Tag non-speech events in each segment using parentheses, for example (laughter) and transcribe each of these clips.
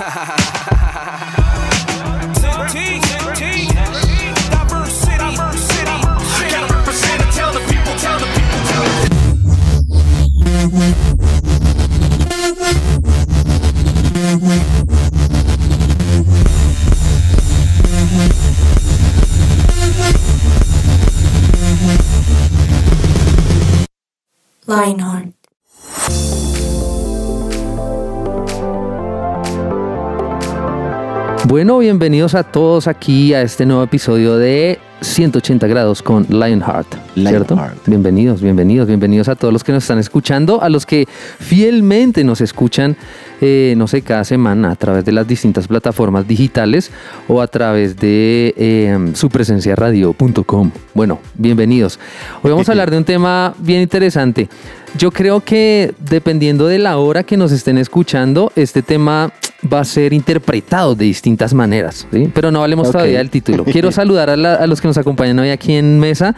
ha ha ha ha Bueno, bienvenidos a todos aquí a este nuevo episodio de 180 grados con Lionheart, ¿cierto? Lionheart. Bienvenidos, bienvenidos, bienvenidos a todos los que nos están escuchando, a los que fielmente nos escuchan, eh, no sé, cada semana a través de las distintas plataformas digitales o a través de eh, su presencia radio.com. Bueno, bienvenidos. Hoy vamos a hablar de un tema bien interesante. Yo creo que dependiendo de la hora que nos estén escuchando, este tema va a ser interpretado de distintas maneras, ¿sí? pero no hablemos todavía del título. Quiero (laughs) saludar a, la- a los que nos acompañan hoy aquí en mesa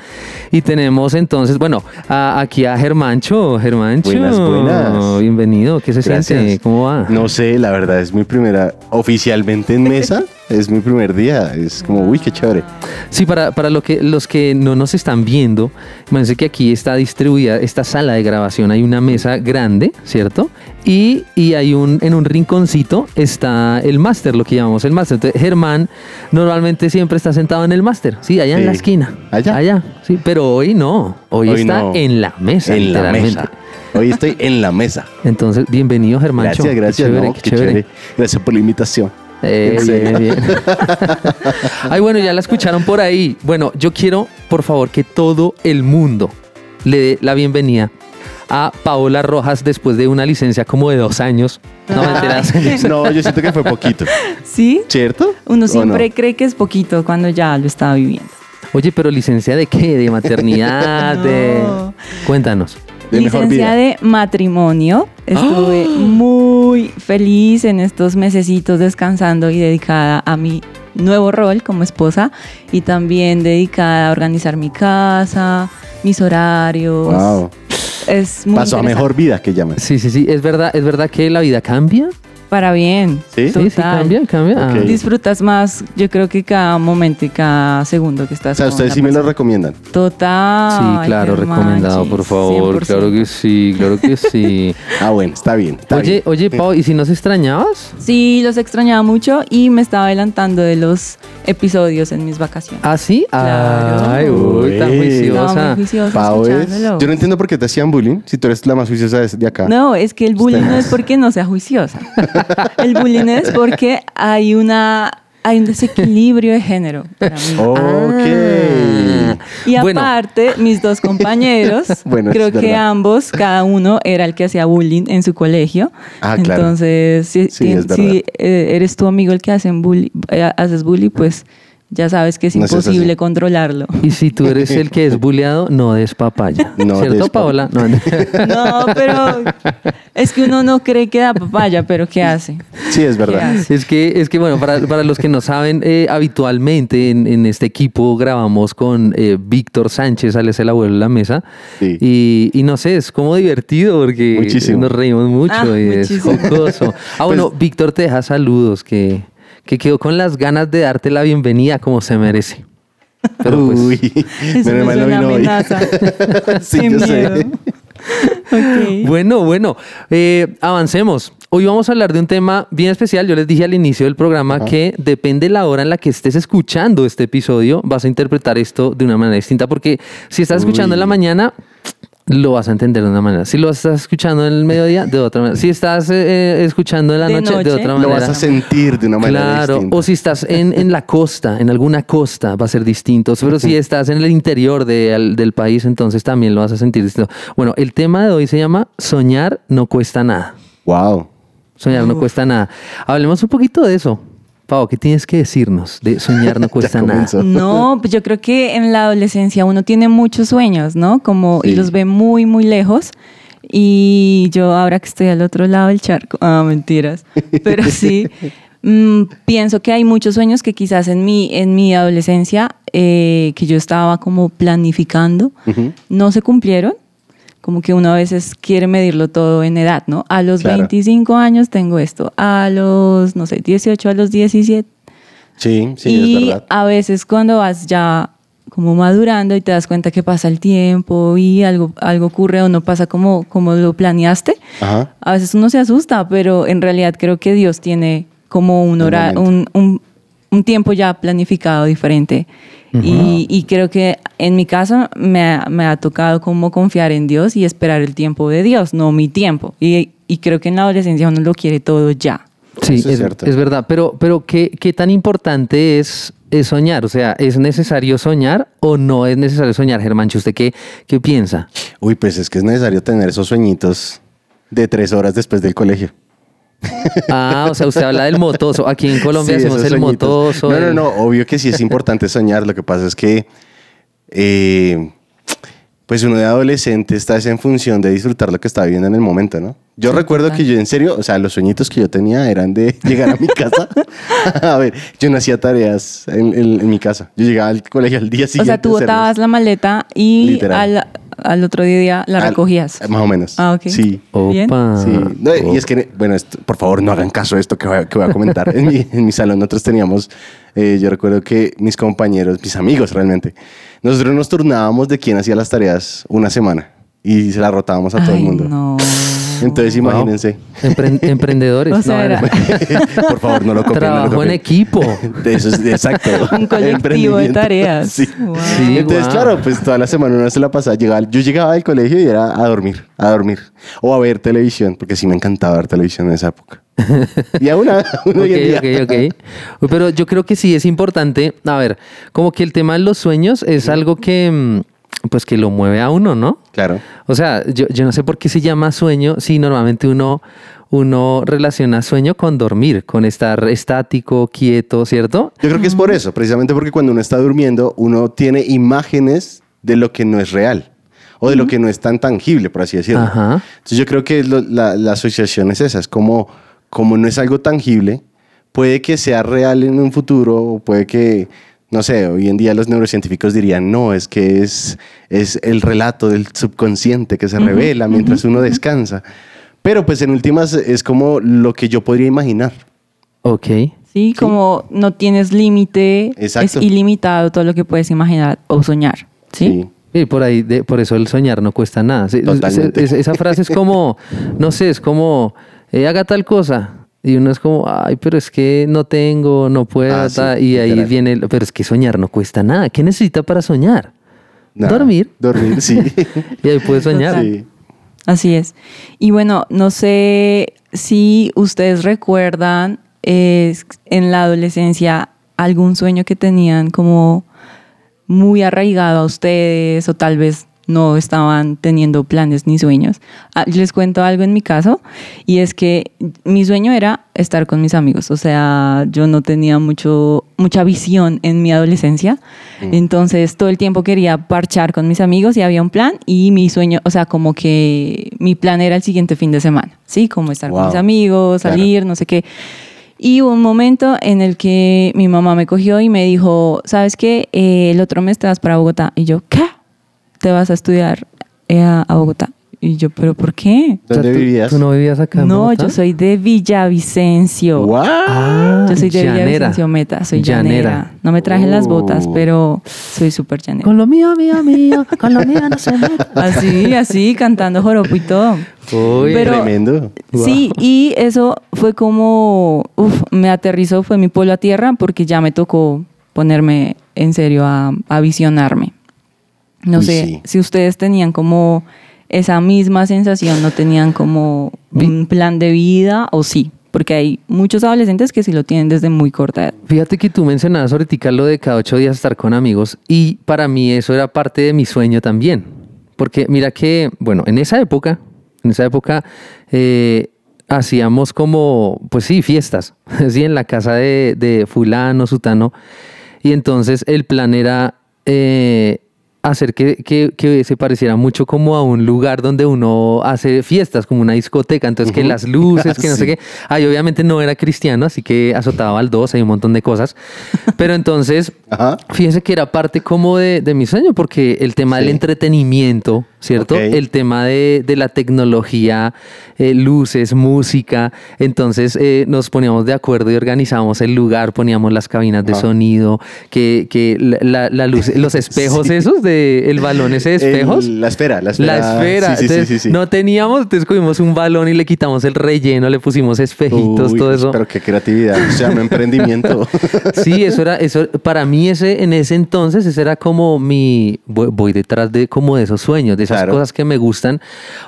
y tenemos entonces, bueno, a- aquí a Germancho. Germancho, Buenas, buenas. bienvenido. ¿Qué se Gracias. siente? ¿Cómo va? No sé, la verdad es mi primera oficialmente en mesa. (laughs) es mi primer día. Es como, uy, qué chévere. Sí, para, para lo que, los que no nos están viendo, imagínense que aquí está distribuida esta sala de grabación. Hay una mesa grande, ¿cierto? Y, y hay un, en un rinconcito está el máster, lo que llamamos el máster. Entonces, Germán normalmente siempre está sentado en el máster, sí, allá en Sí. la esquina. Allá. Allá, sí, pero hoy no. Hoy, Hoy está no. en la mesa, en la literalmente. mesa. Hoy estoy en la mesa. (laughs) Entonces, bienvenido, Germán. Gracias, gracias. no, qué chévere. Gracias por la invitación. Eh, En bien, bien. (laughs) Ay, bueno, ya la escucharon por ahí. Bueno, yo quiero, por favor, que todo el mundo le dé la bienvenida a Paola Rojas después de una licencia como de dos años. No me enteras. (laughs) (laughs) No, yo siento que fue poquito. Sí, ¿Cierto? uno ¿O siempre no? cree que es poquito cuando ya lo estaba viviendo. Oye, pero licencia de qué? De maternidad, de. No. Cuéntanos. De mejor Licencia vida. de matrimonio. Estuve muy feliz en estos mesecitos descansando y dedicada a mi nuevo rol como esposa y también dedicada a organizar mi casa, mis horarios. Wow. Es muy Pasó a mejor vida que llaman. Sí, sí, sí. Es verdad, es verdad que la vida cambia. Para bien. ¿Sí? Sí, sí, cambia, cambia. Ah. Disfrutas más, yo creo que cada momento y cada segundo que O estás sea, con ustedes sí me lo recomiendan. Total. Sí, claro, recomendado, por favor. 100%. Claro que sí, claro que sí. (laughs) Ah, bueno, está bien. está Oye, bien. oye, Pau, ¿y si nos extrañabas? Sí, los extrañaba mucho y me estaba adelantando de los episodios en mis vacaciones. ¿Ah, sí? Claro. Ay, uy, tan juiciosa. No, juiciosa Pau es-. Yo no entiendo por qué te hacían bullying si tú eres la más juiciosa de, de acá. No, es que el bullying no es porque no sea juiciosa. (laughs) (laughs) El bullying es porque hay una hay un desequilibrio de género para mí. Ok. Ah. Y Bueno. aparte, mis dos compañeros, (laughs) Bueno, creo que ambos, cada uno era el que hacía bullying en su colegio. Ah, claro. Entonces, si, Sí, si- si, eh, eres tu amigo el que hacen bully, eh, haces bullying, pues ya sabes que es No imposible controlarlo. Y si tú eres el que es bulleado, no des papaya. (laughs) No ¿Cierto, des Paola? No. (laughs) No, pero es que uno no cree que da papaya, pero ¿qué hace? Sí, es verdad. ¿Qué Es que, es que bueno, para, para los que no saben, eh, habitualmente en, en este equipo grabamos con eh, Víctor Sánchez, él es el abuelo de la mesa. Sí. Y, y no sé, es como divertido porque Muchísimo. nos reímos mucho Ah, y es muchísimo. jocoso. (laughs) Ah, bueno, Víctor te deja saludos, que, que quedó con las ganas de darte la bienvenida como se merece. Pero pues, Uy, (laughs) no una vino hoy. amenaza. (laughs) sí, yo miedo. sé. Bueno, bueno, eh, avancemos. Hoy vamos a hablar de un tema bien especial. Yo les dije al inicio del programa que depende la hora en la que estés escuchando este episodio, vas a interpretar esto de una manera distinta. Porque si estás escuchando en la mañana, lo vas a entender de una manera. Si lo estás escuchando en el mediodía, de otra manera. Si estás eh, eh, escuchando en la De noche, de otra Lo manera. Lo vas a sentir de una manera Claro, distinta. o si estás en, en la costa, en alguna costa, va a ser distinto. Pero si estás en el interior de- al- del país, entonces también lo vas a sentir distinto. Bueno, el tema de hoy se llama Soñar no cuesta nada. Wow. Soñar no cuesta nada. Hablemos un poquito de eso. Pau, ¿qué tienes que decirnos de soñar no (laughs) cuesta nada? No, pues yo creo que en la adolescencia uno tiene muchos sueños, ¿no? Como y los ve muy, muy lejos. Y yo ahora que estoy al otro lado del charco, (laughs) ah, mentiras, pero sí, (laughs) mm, pienso que hay muchos sueños que quizás en mi, en mi adolescencia, eh, que yo estaba como planificando, no se cumplieron, como que uno a veces quiere medirlo todo en edad, ¿no? A los Claro. 25 años tengo esto, a los, no sé, 18, a los 17. Sí, sí, y es verdad. a veces cuando vas ya como madurando y te das cuenta que pasa el tiempo y algo, algo ocurre o no pasa como, como lo planeaste, Ajá. a veces uno se asusta, pero en realidad creo que Dios tiene como un, hora- un, un- un tiempo ya planificado diferente. Y, y creo que en mi caso me ha, me ha tocado como confiar en Dios y esperar el tiempo de Dios, no mi tiempo. Y, y creo que en la adolescencia uno lo quiere todo ya. Sí, es es, cierto. es verdad, pero, pero ¿qué, qué tan importante es, es soñar? O sea, ¿es necesario soñar o no es necesario soñar, Germancho? ¿Usted qué, qué piensa? Uy, pues es que es necesario tener esos sueñitos de tres horas después del colegio. Ah, o sea, usted habla del motoso. Aquí en Colombia Sí, hacemos el motoso. No, no, no, obvio que sí es importante soñar. Lo que pasa es que, eh, pues uno de adolescente está es en función de disfrutar lo que está viviendo en el momento, ¿no? Yo Sí, recuerdo total. que yo en serio, o sea, los sueñitos que yo tenía eran de (laughs) llegar a mi casa. (laughs) a ver, yo no hacía tareas en, en- en mi casa. Yo llegaba al colegio al día siguiente. o sea, tú botabas la maleta y Literal. al, al otro día la Al- recogías. Más o menos. Ah, ok. Sí. Bien. Opa. Sí, no, y es que, bueno, esto- por favor no hagan caso de esto que voy a, que voy a comentar. En mi, en mi salón nosotros teníamos, eh, yo recuerdo que mis compañeros, mis amigos realmente, nosotros nos turnábamos de quién hacía las tareas una semana y se las rotábamos a todo el mundo. no. Entonces Wow. imagínense, Empre- (laughs) emprendedores. O sea, No, era- por favor no lo copien. no lo Trabajo en equipo. De eso es- exacto. (laughs) Un colectivo de tareas. Sí. Wow. Sí, Entonces, claro, pues toda la semana uno se la pasaba. Llegaba, yo llegaba del colegio y era a dormir, a dormir. O a ver televisión, porque sí me encantaba ver televisión en esa época. Y aún, (laughs) aún hoy en Ok, día. ok, ok. Uy, Pero yo creo que sí es importante, a ver, como que el tema de los sueños es algo que, mm, pues que lo mueve a uno, ¿no? Claro. O sea, yo, yo no sé por qué se llama sueño si normalmente uno, uno relaciona sueño con dormir, con estar estático, quieto, ¿cierto? Yo creo que es por eso, precisamente porque cuando uno está durmiendo, uno tiene imágenes de lo que no es real o de lo que no es tan tangible, por así decirlo. Ajá. Entonces yo creo que lo- la, la asociación es esa, es como, como no es algo tangible, puede que sea real en un futuro, o puede que, no sé, hoy en día los neurocientíficos dirían, no, es que es, es el relato del subconsciente que se revela mientras uno descansa. Pero pues en últimas es como lo que yo podría imaginar. Ok. Sí, como no tienes límite, Exacto. es ilimitado todo lo que puedes imaginar o soñar. ¿sí? Y por ahí, de- por eso el soñar no cuesta nada. Sí, Totalmente. es- es- esa frase es como, no sé, es como, eh, haga tal cosa. Y uno es como, ay, pero es que no tengo, no puedo. Ah, sí, y ahí literal. viene, el- pero es que soñar no cuesta nada. ¿Qué necesita para soñar? Nada. Dormir. Dormir, sí. (laughs) Y ahí puede soñar. Sí. Así es. Y bueno, no sé si ustedes recuerdan eh, en la adolescencia algún sueño que tenían como muy arraigado a ustedes o tal vez no estaban teniendo planes ni sueños. Ah, les cuento algo en mi caso y es que mi sueño era estar con mis amigos, o sea, yo no tenía mucho mucha visión en mi adolescencia, entonces todo el tiempo quería parchar con mis amigos y había un plan y mi sueño, o sea, como que mi plan era el siguiente fin de semana, ¿sí? Como estar con mis amigos, Claro. salir, no sé qué. Y hubo un momento en el que mi mamá me cogió y me dijo, ¿sabes qué? Eh, el otro mes te vas para Bogotá. Y yo, ¿qué? ¿Te vas a estudiar eh, a, a Bogotá? Y yo, ¿pero por qué? O sea, ¿Dónde ¿tú- vivías? ¿Tú no vivías acá? en No, Bogotá? yo soy de Villavicencio. ¡Guau! Ah, Yo soy de llanera. Villavicencio Meta, soy Llanera. llanera. No me traje las botas, Oh. pero soy súper llanera. Con lo mío, mío, mío, con lo mío no se mete. (laughs) Así, así, cantando joropo y todo. Uy, Pero- Tremendo. Sí, y eso fue como, uf, me aterrizó, fue mi pueblo a tierra porque ya me tocó ponerme en serio a, a visionarme. No Uy, sé sí. si ustedes tenían como esa misma sensación, no tenían como un plan de vida o sí, porque hay muchos adolescentes que sí lo tienen desde muy corta edad. Fíjate que tú mencionabas ahorita lo de cada ocho días estar con amigos y para mí eso era parte de mi sueño también. Porque mira que, bueno, en esa época, en esa época eh, hacíamos como, pues sí, fiestas, (laughs) así en la casa de, de fulano, sutano. Y entonces el plan era eh, hacer que, que- que se pareciera mucho como a un lugar donde uno hace fiestas, como una discoteca. Entonces que las luces, que no sé (laughs) qué. Ay, obviamente no era cristiano, así que azotaba al dos, hay un montón de cosas. Pero entonces, (laughs) Ajá. fíjese que era parte como de, de mi sueño, porque el tema del entretenimiento ¿cierto? El tema de, de la tecnología, eh, luces, música. Entonces eh, nos poníamos de acuerdo y organizábamos el lugar, poníamos las cabinas de Ah. sonido, que, que la, la- luz, (laughs) los espejos Sí. esos de el balón ese de espejos. El- la esfera, la esfera. La esfera. Sí, sí, sí, Entonces, sí. No teníamos, entonces cogimos un balón y le quitamos el relleno, le pusimos espejitos, Uy, todo eso. Pero qué creatividad. Se llama emprendimiento. (laughs) Sí, eso era, eso, para mí ese, en ese entonces, ese era como mi, voy, voy detrás de como de esos sueños, de esas Claro. cosas que me gustan.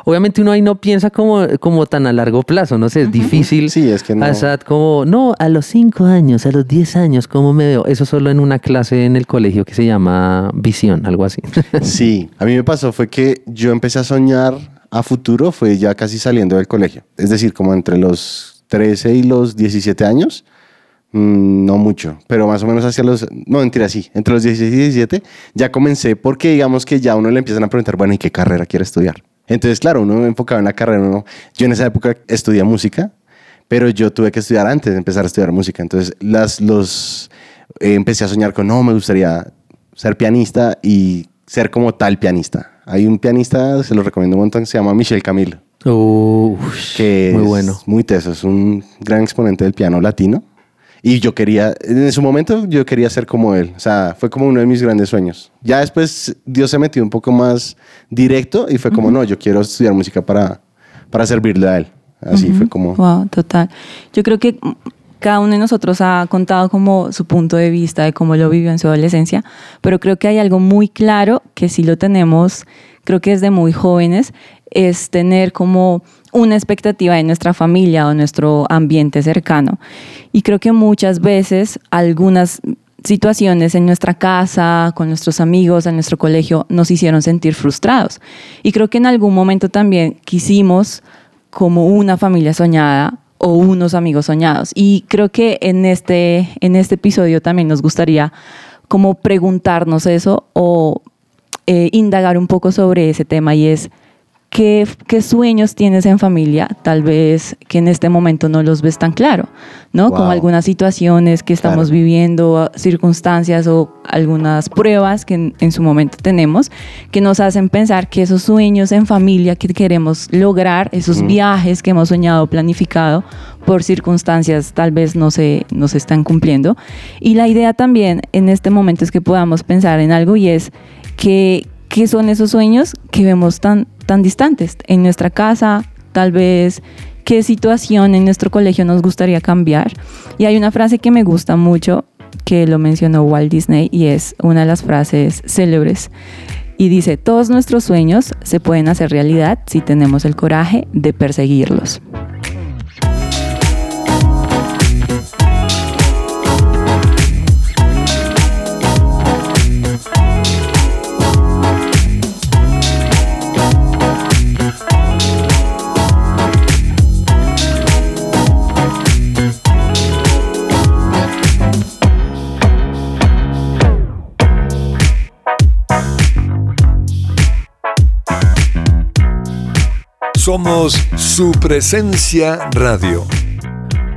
Obviamente uno ahí no piensa como, como tan a largo plazo, no sé, es difícil. Sí, es que no. A esa como, no, a los 5 años, a los 10 años, ¿cómo me veo? Eso solo en una clase en el colegio que se llama visión, algo así. (laughs) Sí, a mí me pasó fue que yo empecé a soñar a futuro, fue ya casi saliendo del colegio. Es decir, como entre los 13 y los 17 años. Mm, no mucho, pero más o menos hacia los... No, mentira, sí. Entre los 16 y 17 ya comencé porque digamos que ya a uno le empiezan a preguntar, bueno, ¿y qué carrera quiere estudiar? Entonces, claro, uno enfocado en la carrera. Uno, yo en esa época estudié música, pero yo tuve que estudiar antes de empezar a estudiar música. Entonces, las, los, eh, empecé a soñar con, no, me gustaría ser pianista y ser como tal pianista. Hay un pianista, se lo recomiendo un montón, que se llama Michel Camilo, Ush, que muy es bueno. muy teso, es un gran exponente del piano latino. Y yo quería, en su momento, yo quería ser como él. O sea, fue como uno de mis grandes sueños. Ya después Dios se metió un poco más directo y fue como, no, yo quiero estudiar música para, para servirle a él. Así fue como... Wow, total. Yo creo que cada uno de nosotros ha contado como su punto de vista de cómo lo vivió en su adolescencia, pero creo que hay algo muy claro que sí lo tenemos, creo que desde muy jóvenes, es tener como una expectativa de nuestra familia o nuestro ambiente cercano. Y creo que muchas veces algunas situaciones en nuestra casa, con nuestros amigos, en nuestro colegio, nos hicieron sentir frustrados. Y creo que en algún momento también quisimos como una familia soñada o unos amigos soñados. Y creo que en este, en este episodio también nos gustaría como preguntarnos eso o eh, indagar un poco sobre ese tema y es ¿qué, qué sueños tienes en familia, tal vez que en este momento no los ves tan claro, ¿no? Como Wow. algunas situaciones que estamos Claro. viviendo, circunstancias o algunas pruebas que en, en su momento tenemos que nos hacen pensar que esos sueños en familia que queremos lograr, esos viajes que hemos soñado, planificado, por circunstancias tal vez no se, no se están cumpliendo. Y la idea también en este momento es que podamos pensar en algo y es que, ¿qué son esos sueños que vemos tan, tan distantes? En nuestra casa, tal vez, ¿qué situación en nuestro colegio nos gustaría cambiar? Y hay una frase que me gusta mucho, que lo mencionó Walt Disney, y es una de las frases célebres. Y dice, todos nuestros sueños se pueden hacer realidad si tenemos el coraje de perseguirlos. Somos su presencia radio.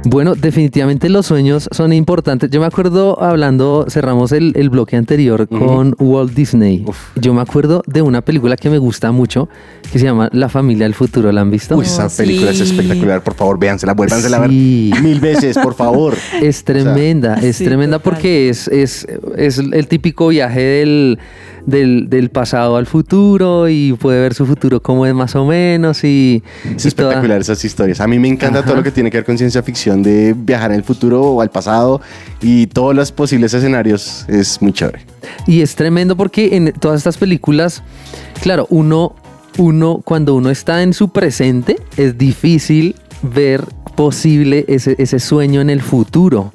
Bueno, definitivamente los sueños son importantes. Yo me acuerdo hablando, cerramos el, el bloque anterior con Walt Disney. Uf. Yo me acuerdo de una película que me gusta mucho, que se llama La familia del futuro. ¿La han visto? Uy, esa Oh, película es espectacular. Por favor, véansela, vuélvansela a ver mil veces, por favor. (laughs) Es tremenda, es Sí, tremenda total. porque es, es, es el típico viaje del, del, del pasado al futuro y puede ver su futuro como es más o menos y, Es y toda- espectacular esas historias. A mí me encanta Ajá. todo lo que tiene que ver con ciencia ficción, de viajar el futuro o al pasado y todos los posibles escenarios. Es muy chévere. Y es tremendo porque en todas estas películas, claro, uno, uno, cuando uno está en su presente, es difícil ver posible ese, ese sueño en el futuro.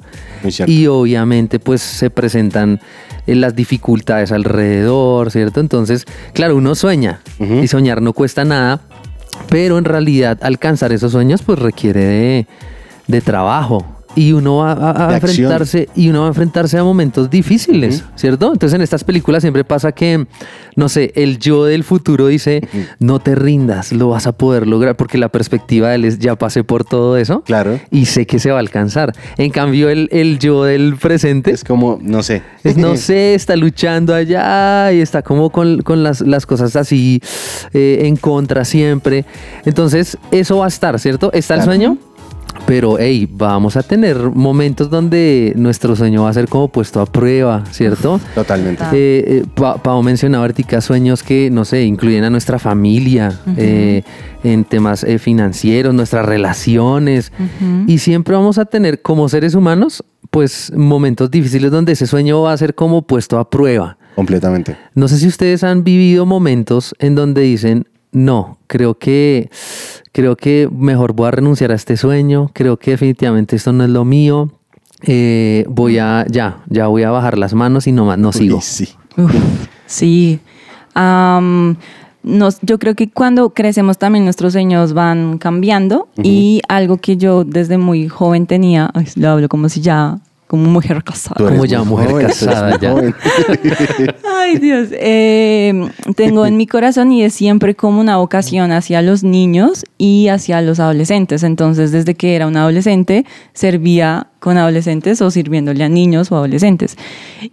Y obviamente pues se presentan las dificultades alrededor, ¿cierto? Entonces, claro, uno sueña y soñar no cuesta nada, pero en realidad alcanzar esos sueños pues requiere de, de trabajo. Y uno va a, a De acción. enfrentarse y uno va a enfrentarse a momentos difíciles, ¿cierto? Entonces en estas películas siempre pasa que, no sé, el yo del futuro dice, no te rindas, lo vas a poder lograr, porque la perspectiva de él es, ya pasé por todo eso Claro. y sé que se va a alcanzar. En cambio, el, el yo del presente Es como, no sé. es, no (laughs) sé, está luchando allá y está como con, con las, las cosas así eh, en contra siempre. Entonces, eso va a estar, ¿cierto? Está el sueño, pero hey, vamos a tener momentos donde nuestro sueño va a ser como puesto a prueba, ¿cierto? Totalmente. Eh, eh, Pa- Pau mencionaba ahorita sueños que, no sé, incluyen a nuestra familia, eh, en temas eh, financieros, nuestras relaciones. Y siempre vamos a tener como seres humanos, pues momentos difíciles donde ese sueño va a ser como puesto a prueba. Completamente. No sé si ustedes han vivido momentos en donde dicen, no, creo que, creo que mejor voy a renunciar a este sueño, creo que definitivamente esto no es lo mío. eh, voy a, ya, ya voy a bajar las manos y no más, no sigo. Uy, sí. Uf, sí. Nos- yo creo que cuando crecemos también nuestros sueños van cambiando y algo que yo desde muy joven tenía, ay, lo hablo como si ya, como mujer casada. Como ya mujer joven, casada, ya. (laughs) (laughs) Ay, Dios. Eh, tengo en mi corazón y es siempre como una vocación hacia los niños y hacia los adolescentes. Entonces, desde que era un adolescente, servía con adolescentes o sirviéndole a niños o adolescentes.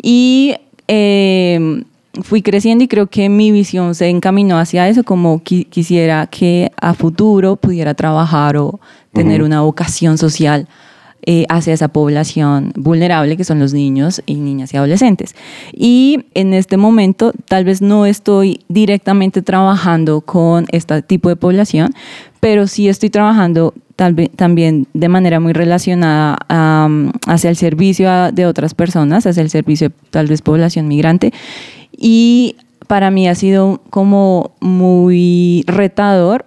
Y eh, fui creciendo y creo que mi visión se encaminó hacia eso, como qui- quisiera que a futuro pudiera trabajar o tener una vocación social eh, hacia esa población vulnerable que son los niños y niñas y adolescentes. Y en este momento tal vez no estoy directamente trabajando con este tipo de población, pero sí estoy trabajando tal vez, también de manera muy relacionada am, hacia el servicio a- de otras personas, hacia el servicio tal vez población migrante. Y para mí ha sido como muy retador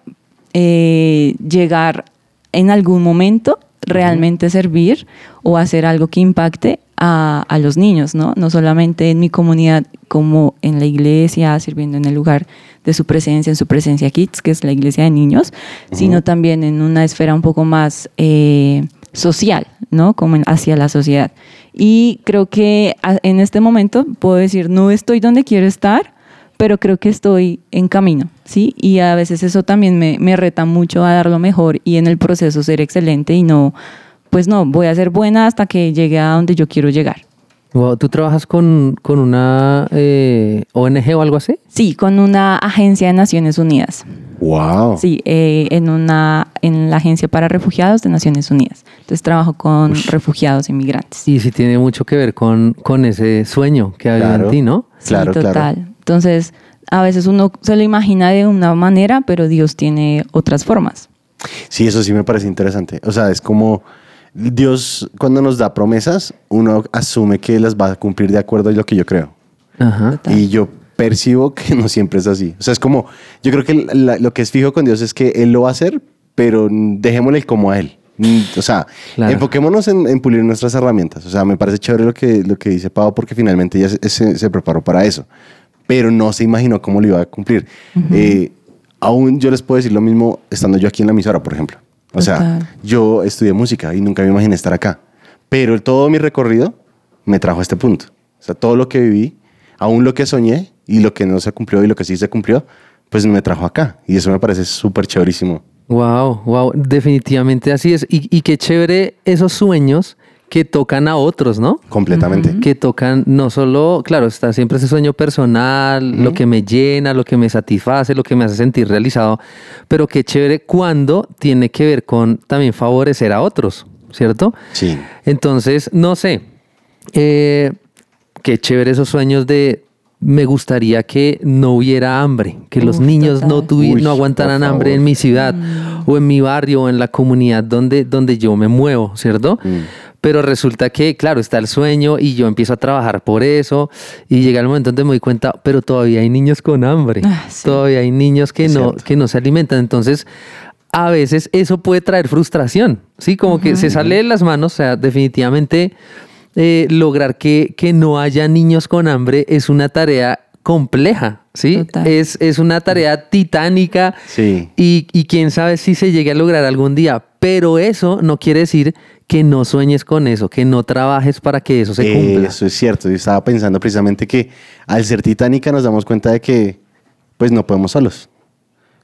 eh, llegar en algún momento realmente servir o hacer algo que impacte a, a los niños, ¿no? No solamente en mi comunidad como en la iglesia, sirviendo en el lugar de su presencia, en su presencia Kids, que es la iglesia de niños, sino también en una esfera un poco más eh, social, ¿no? Como en- hacia la sociedad. Y creo que en este momento puedo decir, no estoy donde quiero estar, pero creo que estoy en camino, ¿sí? Y a veces eso también me, me reta mucho a dar lo mejor y en el proceso ser excelente y no, pues no, voy a ser buena hasta que llegue a donde yo quiero llegar. Wow, ¿Tú trabajas con, con una eh, ONG o algo así? Sí, con una agencia de Naciones Unidas. Wow. Sí, eh, en, una, en la Agencia para Refugiados de Naciones Unidas. Entonces trabajo con refugiados inmigrantes. Y sí tiene mucho que ver con, con ese sueño que había Claro. en ti, ¿no? Claro, sí, claro. Entonces, a veces uno se lo imagina de una manera, pero Dios tiene otras formas. Sí, eso sí me parece interesante. O sea, es como Dios cuando nos da promesas, uno asume que las va a cumplir de acuerdo a lo que yo creo. Ajá. Y yo percibo que no siempre es así. O sea, es como, yo creo que la- lo que es fijo con Dios es que Él lo va a hacer, pero dejémosle el como a Él. O sea, Claro. enfoquémonos en, en pulir nuestras herramientas. O sea, me parece chévere lo que, lo que dice Pau porque finalmente ella se, se- se preparó para eso. Pero no se imaginó cómo lo iba a cumplir. Eh, aún yo les puedo decir lo mismo estando yo aquí en la emisora, por ejemplo. O sea, Total. yo estudié música y nunca me imaginé estar acá. Pero todo mi recorrido me trajo a este punto. O sea, todo lo que viví, aún lo que soñé y lo que no se cumplió y lo que sí se cumplió, pues me trajo acá. Y eso me parece súper chéverísimo. Wow, wow, definitivamente así es. Y, y qué chévere esos sueños que tocan a otros, ¿no? Completamente. Que tocan no solo, claro, está siempre ese sueño personal, lo que me llena, lo que me satisface, lo que me hace sentir realizado, pero qué chévere cuando tiene que ver con también favorecer a otros, ¿cierto? Sí. Entonces, no sé, eh, qué chévere esos sueños de me gustaría que no hubiera hambre, que los niños no, total. tuvi- Uy, no aguantaran hambre en mi ciudad o en mi barrio o en la comunidad donde, donde yo me muevo, ¿cierto? Mm. Pero resulta que, claro, está el sueño y yo empiezo a trabajar por eso y llega el momento donde me doy cuenta, pero todavía hay niños con hambre, Ah, sí. todavía hay niños que Es no, cierto. que no se alimentan. Entonces, a veces eso puede traer frustración, ¿sí? Como que se sale de las manos, o sea, definitivamente eh, lograr que, que no haya niños con hambre es una tarea compleja, ¿sí? Es, es una tarea titánica Sí. y, y quién sabe si se llegue a lograr algún día, pero eso no quiere decir que no sueñes con eso, que no trabajes para que eso se cumpla. Eso es cierto. Yo estaba pensando precisamente que al ser titánica nos damos cuenta de que pues no podemos solos.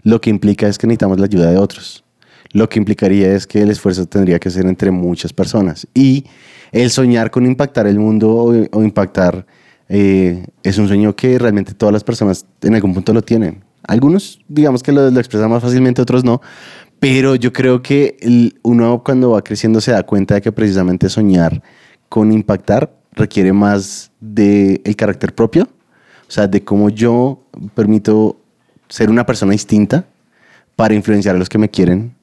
Lo que implica es que necesitamos la ayuda de otros. Lo que implicaría es que el esfuerzo tendría que ser entre muchas personas. Y el soñar con impactar el mundo o, impactar eh, es un sueño que realmente todas las personas en algún punto lo tienen. Algunos, digamos que lo, lo expresan más fácilmente, otros no. Pero yo creo que uno cuando va creciendo se da cuenta de que precisamente soñar con impactar requiere más del el carácter propio. O sea, de cómo yo permito ser una persona distinta para influenciar a los que me quieren,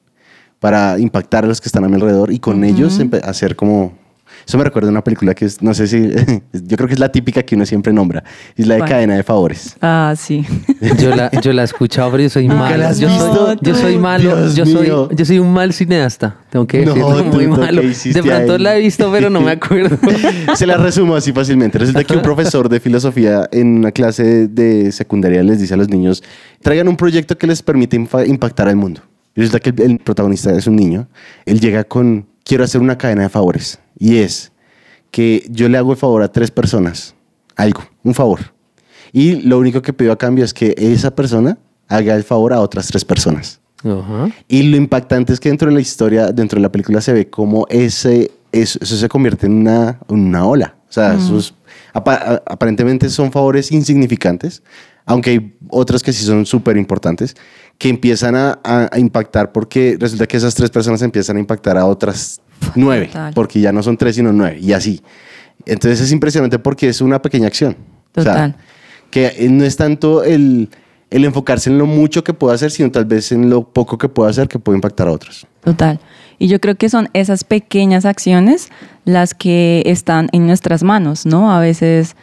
para impactar a los que están a mi alrededor y con ellos hacer como... Eso me recuerda a una película que es, no sé si, (laughs) yo creo que es la típica que uno siempre nombra, es la de cadena de favores. Ah, sí. (laughs) Yo la, yo la he escuchado, pero yo soy ¿Nunca malo. Yo soy, visto? yo soy malo. Dios yo, soy, mío. yo soy un mal cineasta. Tengo que No, tú, muy tú, malo. ¿qué De pronto ahí? la he visto, pero no me acuerdo. (laughs) Se la resumo así fácilmente. Resulta que un profesor de filosofía en una clase de, secundaria les dice a los niños, traigan un proyecto que les permite impactar al mundo. Y resulta que el, el protagonista es un niño. Él llega con, quiero hacer una cadena de favores. Y es que yo le hago el favor a tres personas. Algo, un favor. Y lo único que pido a cambio es que esa persona haga el favor a otras tres personas. Ajá. Y lo impactante es que dentro de la historia, dentro de la película, se ve cómo ese, eso, eso se convierte en una, una ola. O sea, esos, apa- a- aparentemente son favores insignificantes, aunque hay otros que sí son súper importantes, que empiezan a, a- a impactar porque resulta que esas tres personas empiezan a impactar a otras nueve, Total. porque ya no son tres, sino nueve, y así. Entonces es impresionante porque es una pequeña acción. O sea, Total. que eh, no es tanto el, el enfocarse en lo mucho que puedo hacer, sino tal vez en lo poco que puedo hacer que puede impactar a otros. Total. Y yo creo que son esas pequeñas acciones las que están en nuestras manos, ¿no? A veces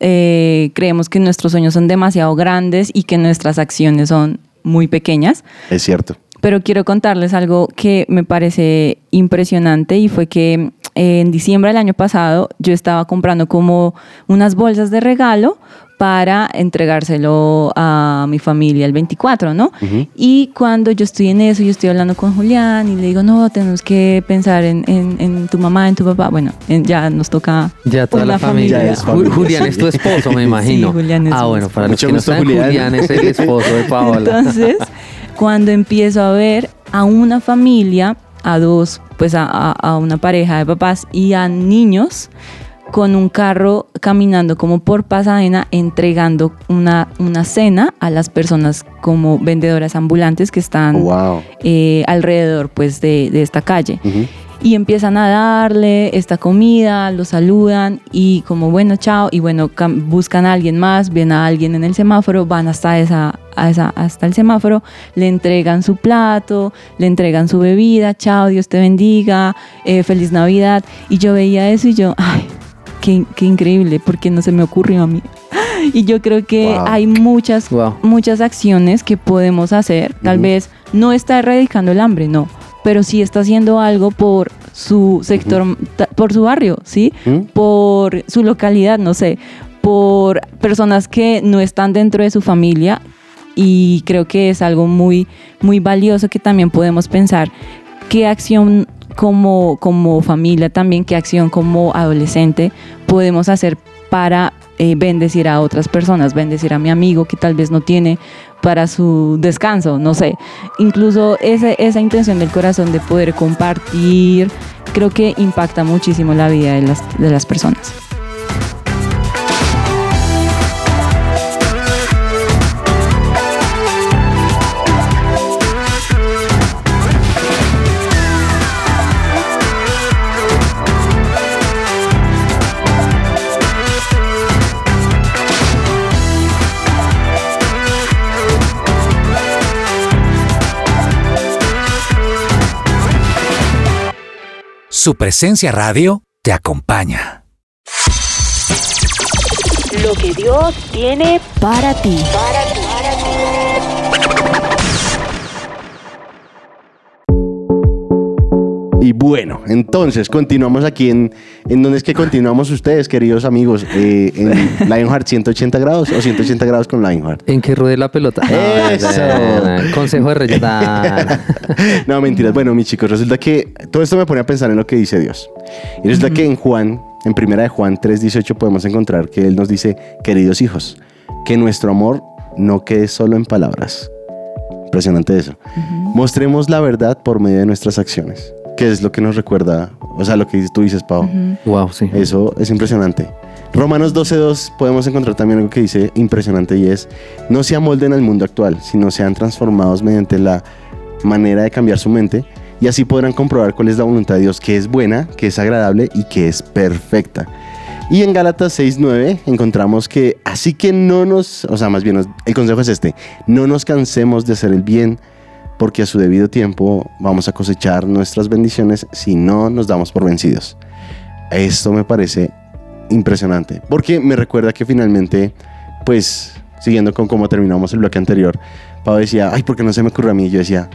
eh, creemos que nuestros sueños son demasiado grandes y que nuestras acciones son muy pequeñas. Es cierto. Pero quiero contarles algo que me parece impresionante y fue que eh, en diciembre del año pasado yo estaba comprando como unas bolsas de regalo para entregárselo a mi familia el 24, ¿no? Ujú. Y cuando yo estoy en eso, yo estoy hablando con Julián y le digo, no, tenemos que pensar en, en- en tu mamá, en tu papá. Bueno, en- ya nos toca Ya toda la familia. Ya es familia, Julián sí. es tu esposo, me imagino. Julián es ah, bueno, para los Mucho que no saben, Julián. Julián. es el esposo de Paola. Entonces, (laughs) cuando empiezo a ver a una familia, a dos, pues a, una pareja de papás y a niños con un carro caminando como por Pasadena, entregando una, una cena a las personas como vendedoras ambulantes que están wow. eh, alrededor pues de, de esta calle Ujú. Y empiezan a darle esta comida, lo saludan y como bueno, chao, y bueno, buscan a alguien más, ven a alguien en el semáforo, van hasta, esa, esa- hasta el semáforo, le entregan su plato, le entregan su bebida, chao, Dios te bendiga, eh, feliz Navidad. Y yo veía eso y yo, ay, qué, qué increíble, porque no se me ocurrió a mí. (laughs) Y yo creo que Wow. hay muchas, Wow. muchas acciones que podemos hacer. Tal vez no está erradicando el hambre, no, pero sí está haciendo algo por su sector, por su barrio, ¿sí? ¿Mm? Por su localidad, no sé, por personas que no están dentro de su familia y creo que es algo muy, muy valioso que también podemos pensar qué acción como, como familia también, qué acción como adolescente podemos hacer para eh, bendecir a otras personas, bendecir a mi amigo que tal vez no tiene para su descanso, no sé. Incluso ese- esa intención del corazón de poder compartir, creo que impacta muchísimo la vida de las, de las personas. Su presencia radio te acompaña. Lo que Dios tiene Para ti. Y bueno, entonces continuamos aquí en, en donde es que continuamos ustedes, queridos amigos, eh, en (laughs) Lionheart 180 grados o 180 grados con Lionheart. ¿En qué ruede la pelota? Eso. Consejo de (laughs) Reyes. Ah, No, mentiras. Bueno, mis chicos, resulta que todo esto me pone a pensar en lo que dice Dios. Y resulta que en Juan, en primera de Juan 3:18 podemos encontrar que él nos dice, "Queridos hijos, que nuestro amor no quede solo en palabras." Impresionante eso. Mostremos la verdad por medio de nuestras acciones. Que es lo que nos recuerda, o sea, lo que tú dices, Pau. Wow, sí. Eso es impresionante. Romanos 12.2 podemos encontrar también algo que dice impresionante y es, no se amolden al mundo actual, sino sean transformados mediante la manera de cambiar su mente y así podrán comprobar cuál es la voluntad de Dios, que es buena, que es agradable y que es perfecta. Y en Gálatas 6.9 encontramos que así que no nos, o sea, más bien el consejo es este, no nos cansemos de hacer el bien, porque a su debido tiempo vamos a cosechar nuestras bendiciones si no nos damos por vencidos. Esto me parece impresionante, porque me recuerda que finalmente, pues, siguiendo con cómo terminamos el bloque anterior, Pau decía, ay, ¿por qué no se me ocurre a mí? Y yo decía,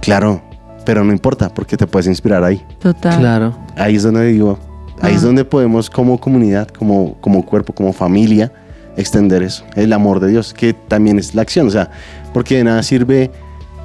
claro, pero no importa, porque te puedes inspirar ahí. Total. Claro. Ahí es donde digo, ahí es Ah. donde podemos como comunidad, como, como cuerpo, como familia, extender eso, el amor de Dios, que también es la acción, o sea, porque de nada sirve,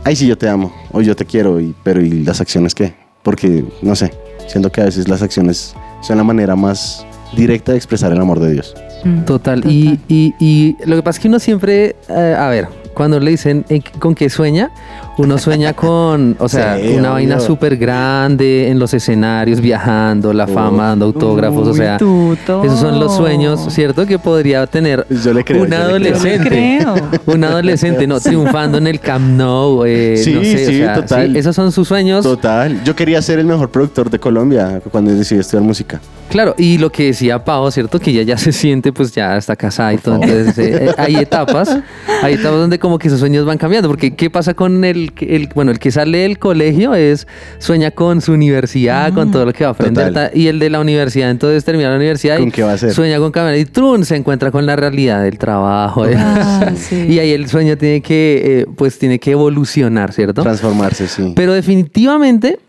ay, sí, yo te amo, o yo te quiero, y, pero ¿y las acciones qué? Porque, no sé, siento que a veces las acciones son la manera más directa de expresar el amor de Dios. Mm, Total. Y, y, y lo que pasa es que uno siempre, eh, a ver, cuando le dicen ¿en qué- con qué sueña, uno sueña con, o sea, Sí, una obvio. vaina súper grande en los escenarios, viajando, la fama, dando autógrafos, o sea, tuto. esos son los sueños, ¿cierto? Que podría tener Yo le creo. un yo le creo. adolescente. (laughs) Un adolescente, no, triunfando en el Camp Nou, eh, Sí, no sé, o sí, sea, total. sí, esos son sus sueños. Total. Yo quería ser el mejor productor de Colombia cuando decidí estudiar música. Claro, y lo que decía Pau, ¿cierto? Que ella ya se siente, pues ya está casada y todo. Entonces, eh, hay etapas, hay etapas donde como que esos sueños van cambiando. Porque, ¿qué pasa con el, el bueno, el que sale del colegio es, sueña con su universidad, con todo lo que va a aprender. Total. ta- Y el de la universidad, entonces termina la universidad ¿Con y qué va a hacer? sueña con cambiar. Y trun, se encuentra con la realidad del trabajo. Ah, (laughs) sí. Y ahí el sueño tiene que, eh, pues tiene que evolucionar, ¿cierto? Transformarse, sí. Pero definitivamente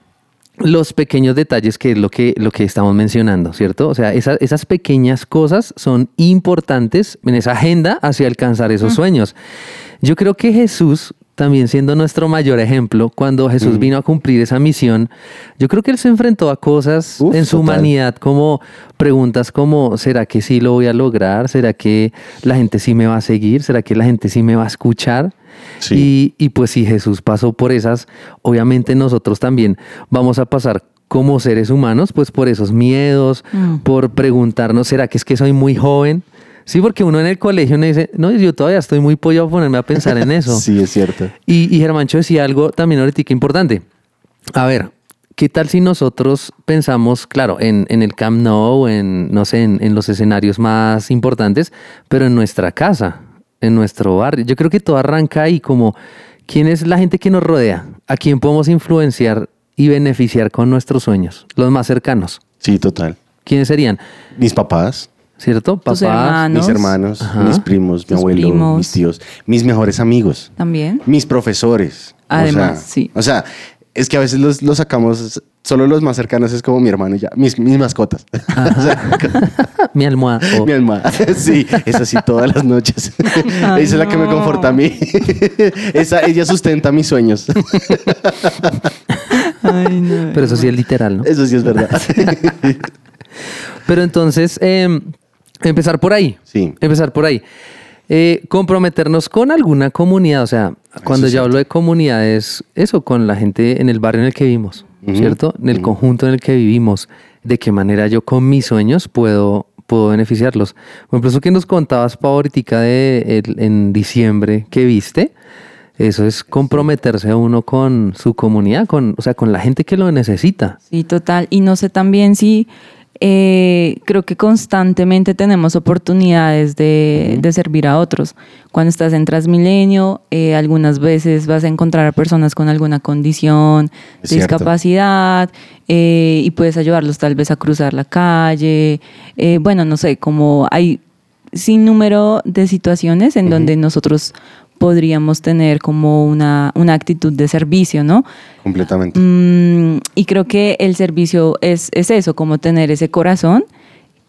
los pequeños detalles que es lo que, lo que estamos mencionando, ¿cierto? O sea, esa- esas pequeñas cosas son importantes en esa agenda hacia alcanzar esos sueños. Yo creo que Jesús, también siendo nuestro mayor ejemplo, cuando Jesús vino a cumplir esa misión, yo creo que él se enfrentó a cosas Uf, en su total. humanidad como preguntas como, ¿será que sí lo voy a lograr? ¿Será que la gente sí me va a seguir? ¿Será que la gente sí me va a escuchar? Sí. Y, y pues si Jesús pasó por esas, obviamente nosotros también vamos a pasar como seres humanos, pues por esos miedos, Mm. por preguntarnos, ¿será que es que soy muy joven? Sí, porque uno en el colegio uno dice, no, yo todavía estoy muy pollo a ponerme a pensar en eso. (laughs) Sí, es cierto. Y, y Germancho decía algo también ahorita que importante. A ver, ¿qué tal si nosotros pensamos, claro, en, en el Camp Nou, en, no sé, en, en los escenarios más importantes, pero en nuestra casa, en nuestro barrio? Yo creo que todo arranca ahí como, ¿quién es la gente que nos rodea? ¿A quién podemos influenciar y beneficiar con nuestros sueños? Los más cercanos. Sí, total. ¿Quiénes serían? Mis papás, ¿Cierto? Tus hermanos. mis hermanos, Ajá. mis primos, mi abuelo, primos. mis tíos, mis mejores amigos, También. mis profesores. O Además, sea, sí. O sea, es que a veces los, los sacamos, solo los más cercanos es como mi hermano y ya, mis, mis mascotas. (laughs) O sea, (laughs) Mi almohada. (laughs) Mi almohada. Sí, esa sí todas las noches. Esa es la que me conforta a mí. Esa, ella sustenta mis sueños. Ay, no. Pero eso sí es literal, ¿no? Eso sí es verdad. Pero entonces, eh, empezar por ahí. Sí. Empezar por ahí. Eh, comprometernos con alguna comunidad. O sea, cuando es yo hablo de comunidades, eso, con la gente en el barrio en el que vivimos, Ujú, ¿cierto? En el conjunto en el que vivimos. De qué manera yo con mis sueños puedo, puedo beneficiarlos. Por ejemplo, eso que nos contabas, Pau, ahorita de el- en diciembre que viste. Eso es comprometerse a uno con su comunidad, con, o sea, con la gente que lo necesita. Sí, total. Y no sé también si eh, creo que constantemente tenemos oportunidades de, de servir a otros. Cuando estás en Transmilenio, eh, algunas veces vas a encontrar a personas con alguna condición Es discapacidad eh, y puedes ayudarlos tal vez a cruzar la calle. Bueno, no sé, como hay sin número de situaciones en donde nosotros podríamos tener como una, una actitud de servicio, ¿no? Completamente. Mm, y creo que el servicio es, es eso, como tener ese corazón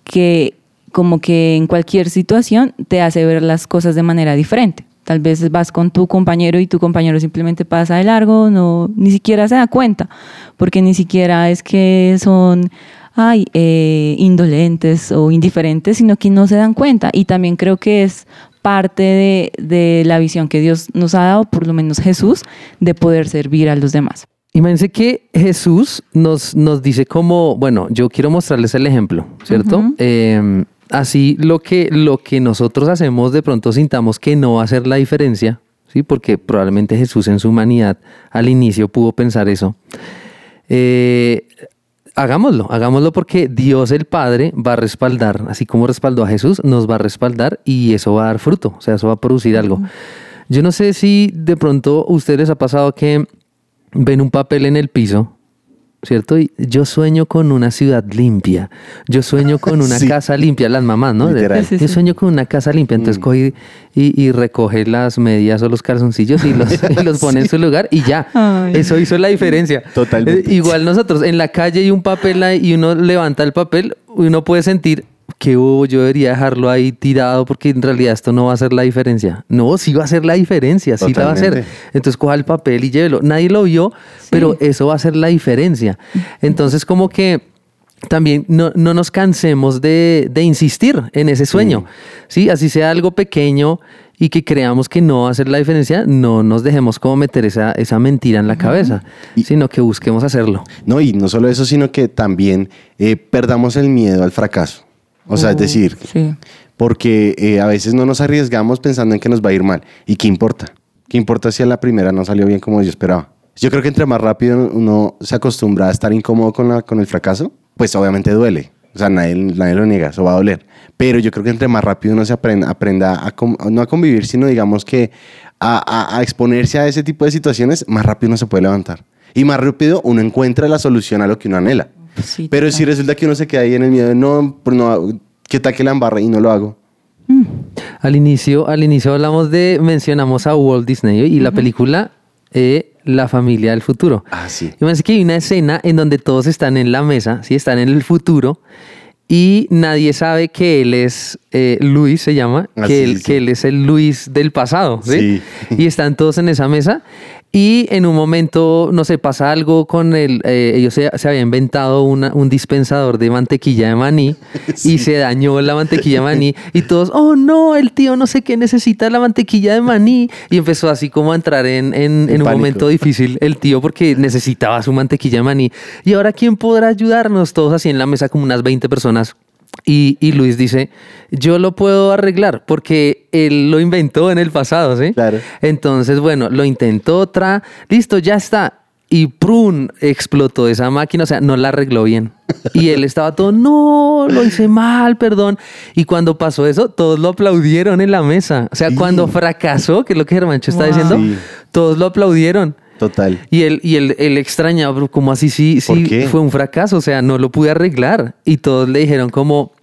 que como que en cualquier situación te hace ver las cosas de manera diferente. Tal vez vas con tu compañero y tu compañero simplemente pasa de largo, no, ni siquiera se da cuenta, porque ni siquiera es que son ay, eh, indolentes o indiferentes, sino que no se dan cuenta. Y también creo que es parte de, de la visión que Dios nos ha dado, por lo menos Jesús, de poder servir a los demás. Imagínense que Jesús nos, nos dice como, bueno, yo quiero mostrarles el ejemplo, ¿cierto? Eh, así lo que, lo que nosotros hacemos de pronto sintamos que no va a hacer la diferencia, ¿sí? Porque probablemente Jesús en su humanidad al inicio pudo pensar eso. Eh, hagámoslo, hagámoslo porque Dios el Padre va a respaldar, así como respaldó a Jesús, nos va a respaldar y eso va a dar fruto, o sea, eso va a producir algo. Yo no sé si de pronto a ustedes ha pasado que ven un papel en el piso, ¿cierto? Y yo sueño con una ciudad limpia, yo sueño con (laughs) una Sí. casa limpia, las mamás, ¿no? Literal. Yo sueño con una casa limpia, entonces Mm. coge y, y recoge las medias o los calzoncillos y los, (laughs) y los pone en su lugar y ya. Ay. Eso hizo la diferencia. Totalmente. Eh, igual nosotros en la calle hay un papel ahí y uno levanta el papel, uno puede sentir que "Oh, yo debería dejarlo ahí tirado porque en realidad esto no va a hacer la diferencia. No, sí va a hacer la diferencia, sí la va a hacer. Totalmente. Entonces coja el papel y llévelo. Nadie lo vio, pero eso va a hacer la diferencia. Entonces como que también no, no nos cansemos de, de insistir en ese sueño. ¿sí? Así sea algo pequeño y que creamos que no va a hacer la diferencia, no nos dejemos como meter esa, esa mentira en la cabeza, sino que busquemos hacerlo. No, y no solo eso, sino que también eh, perdamos el miedo al fracaso. O sea, es Uh, decir, sí. porque eh, a veces no nos arriesgamos pensando en que nos va a ir mal. ¿Y qué importa? ¿Qué importa si a la primera no salió bien como yo esperaba? Yo creo que entre más rápido uno se acostumbra a estar incómodo con, la, con el fracaso, pues obviamente duele. O sea, nadie, nadie lo niega, eso va a doler. Pero yo creo que entre más rápido uno se aprenda, aprenda a, no a convivir, sino digamos que a, a- a exponerse a ese tipo de situaciones, más rápido uno se puede levantar. Y más rápido uno encuentra la solución a lo que uno anhela. Sí, Pero si resulta que uno se queda ahí en el miedo de no, pues no, ¿qué tal que la embarre y no lo hago? Al inicio, al inicio hablamos de, mencionamos a Walt Disney ¿eh? y la película eh, La familia del futuro. Ah, sí. Imagínense que hay una escena en donde todos están en la mesa, ¿sí? están en el futuro y nadie sabe que él es eh, Luis, se llama, Ah, que, él, que es el Luis del pasado. ¿sí? Sí. Y están todos en esa mesa y en un momento, no sé, pasa algo con el, eh, ellos se, se había inventado una- un dispensador de mantequilla de maní (laughs) y se dañó la mantequilla de maní y (laughs) todos, oh no, el tío no sé qué necesita la mantequilla de maní y empezó así como a entrar en, en- en un pánico. momento difícil el tío porque (laughs) necesitaba su mantequilla de maní. Y ahora, ¿quién podrá ayudarnos? Todos así en la mesa, como unas 20 personas. Y, y Luis dice, yo lo puedo arreglar porque él lo inventó en el pasado, ¿sí? Claro. Entonces, bueno, lo intentó otra, listo, ya está. Y prun, explotó esa máquina, o sea, no la arregló bien. Y él estaba todo, no, lo hice mal, perdón. Y cuando pasó eso, todos lo aplaudieron en la mesa. O sea, cuando fracasó, que es lo que Germancho está Wow. diciendo, Sí. todos lo aplaudieron. Total. Y él, y él, él extrañaba, pero como así sí, ¿Por sí fue un fracaso, o sea, no lo pude arreglar. Y todos le dijeron como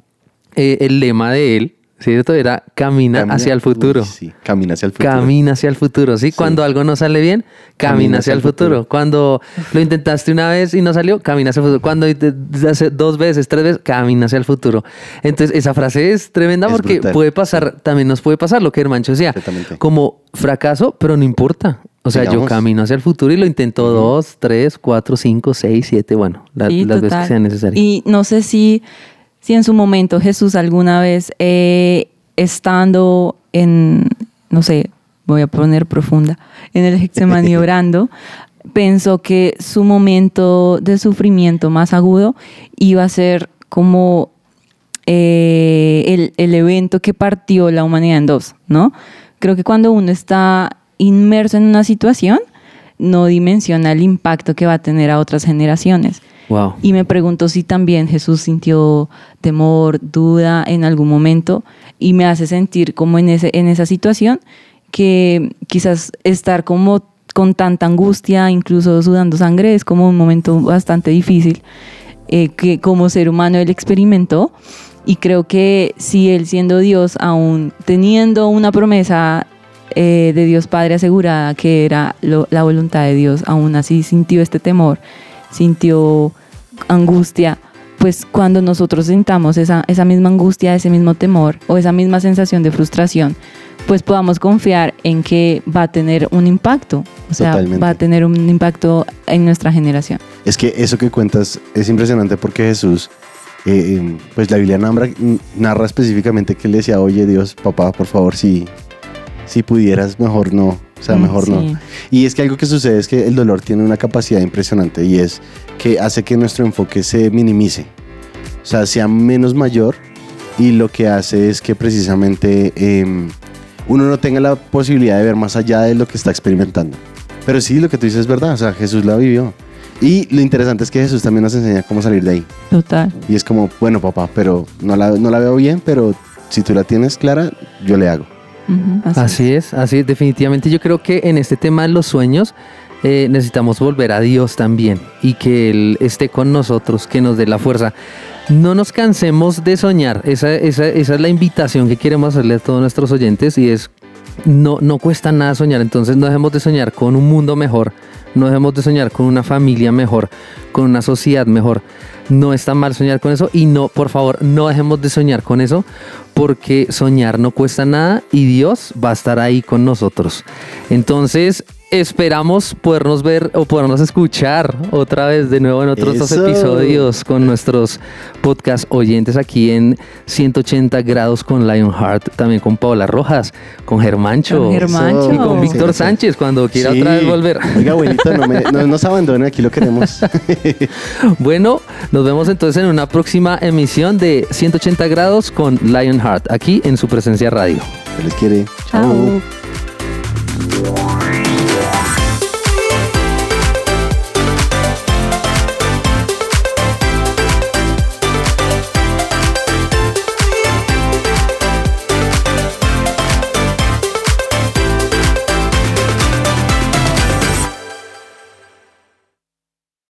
eh, el lema de él, ¿cierto? Era camina, Camina- hacia el futuro. Uy, sí, camina hacia el futuro. Camina hacia el futuro, ¿sí? Cuando algo no sale bien, camina, hacia, el futuro. Cuando lo intentaste una vez y no salió, camina hacia el futuro. Cuando hace dos veces, tres veces, camina hacia el futuro. Entonces, esa frase es tremenda Es porque brutal, puede pasar, también nos puede pasar lo que Hermancho decía, como fracaso, pero no importa. O sea, yo camino hacia el futuro y lo intento dos, tres, cuatro, cinco, seis, siete, bueno, la- Sí, las veces que sea necesario. Y no sé si, si en su momento Jesús alguna vez, eh, estando en, no sé, voy a poner profunda, en el Getsemaní (laughs) orando, pensó que su momento de sufrimiento más agudo iba a ser como eh, el, el evento que partió la humanidad en dos, ¿no? Creo que cuando uno está inmerso en una situación, no dimensiona el impacto que va a tener a otras generaciones. Wow. Y me pregunto si también Jesús sintió temor, duda en algún momento y me hace sentir como en, ese, en esa situación que quizás estar como con tanta angustia, incluso sudando sangre, es como un momento bastante difícil eh, que como ser humano él experimentó. Y creo que si él siendo Dios, aún teniendo una promesa eh, de Dios Padre asegurada que era lo- la voluntad de Dios, aún así sintió este temor, sintió angustia, pues cuando nosotros sintamos esa, esa misma angustia, ese mismo temor o esa misma sensación de frustración, pues podamos confiar en que va a tener un impacto, o sea, Totalmente. va a tener un impacto en nuestra generación. Es que eso que cuentas es impresionante porque Jesús, eh, eh, pues la Biblia narra, narra específicamente que él decía, oye Dios, papá, por favor, si, si pudieras, mejor no. O sea, Mm, mejor sí. no. Y es que algo que sucede es que el dolor tiene una capacidad impresionante y es que hace que nuestro enfoque se minimice. O sea, sea menos mayor y lo que hace es que precisamente eh, uno no tenga la posibilidad de ver más allá de lo que está experimentando. Pero sí, lo que tú dices es verdad, o sea, Jesús la vivió. Y lo interesante es que Jesús también nos enseña cómo salir de ahí. Total. Y es como, bueno, papá, pero no la, no la veo bien, pero si tú la tienes clara, yo le hago. Así es. Así es, así es. Definitivamente yo creo que en este tema de los sueños eh, necesitamos volver a Dios también y que Él esté con nosotros, que nos dé la fuerza. No nos cansemos de soñar. Esa, esa, esa es la invitación que queremos hacerle a todos nuestros oyentes y es, no, no cuesta nada soñar. Entonces no dejemos de soñar con un mundo mejor, no dejemos de soñar con una familia mejor, con una sociedad mejor. No está mal soñar con eso y no, por favor, no dejemos de soñar con eso porque soñar no cuesta nada y Dios va a estar ahí con nosotros. Entonces, esperamos podernos ver o podernos escuchar otra vez de nuevo en otros dos episodios con nuestros podcast oyentes aquí en 180 grados con Lionheart, también con Paola Rojas, con Germancho. Con Germancho. Y con Víctor sí. Sánchez cuando quiera Sí. otra vez volver. Oiga, abuelito, no, me, no nos abandone, aquí lo queremos. (laughs) Bueno, nos vemos entonces en una próxima emisión de 180 grados con Lionheart, aquí en su presencia radio. Se les quiere. Chao.